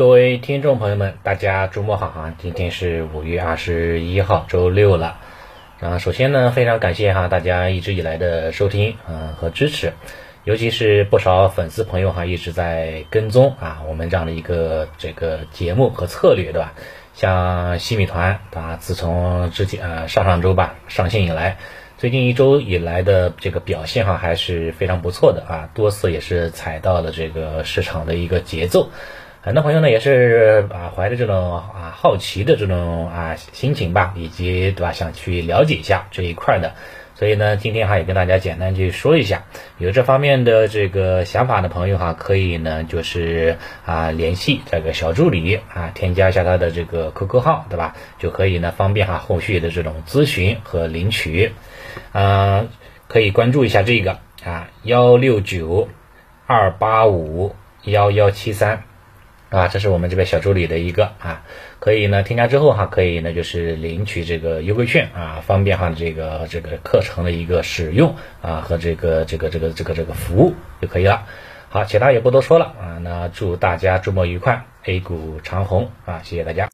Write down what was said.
各位听众朋友们，大家周末好哈！今天是五月二十一号，周六了。啊，首先呢，非常感谢哈大家一直以来的收听，嗯和支持，尤其是不少粉丝朋友哈一直在跟踪啊我们这样的一个这个节目和策略，对吧？像西米团啊，自从之前呃上上周吧上线以来，最近一周以来的这个表现哈还是非常不错的啊，多次也是踩到了这个市场的一个节奏。很多朋友呢也是啊怀着这种啊好奇的这种啊心情吧，以及对吧想去了解一下这一块的，所以呢今天哈也跟大家简单去说一下，有这方面的这个想法的朋友哈，可以呢就是啊联系这个小助理啊，添加一下他的这个 QQ 号，对吧？就可以呢方便哈后续的这种咨询和领取，啊可以关注一下这个啊幺六九二八五幺幺七三。啊，这是我们这边小助理的一个啊，可以呢添加之后哈，可以呢就是领取这个优惠券啊，方便哈这个这个课程的一个使用啊和这个这个这个这个这个服务就可以了。好，其他也不多说了啊，那祝大家周末愉快，A 股长虹啊，谢谢大家。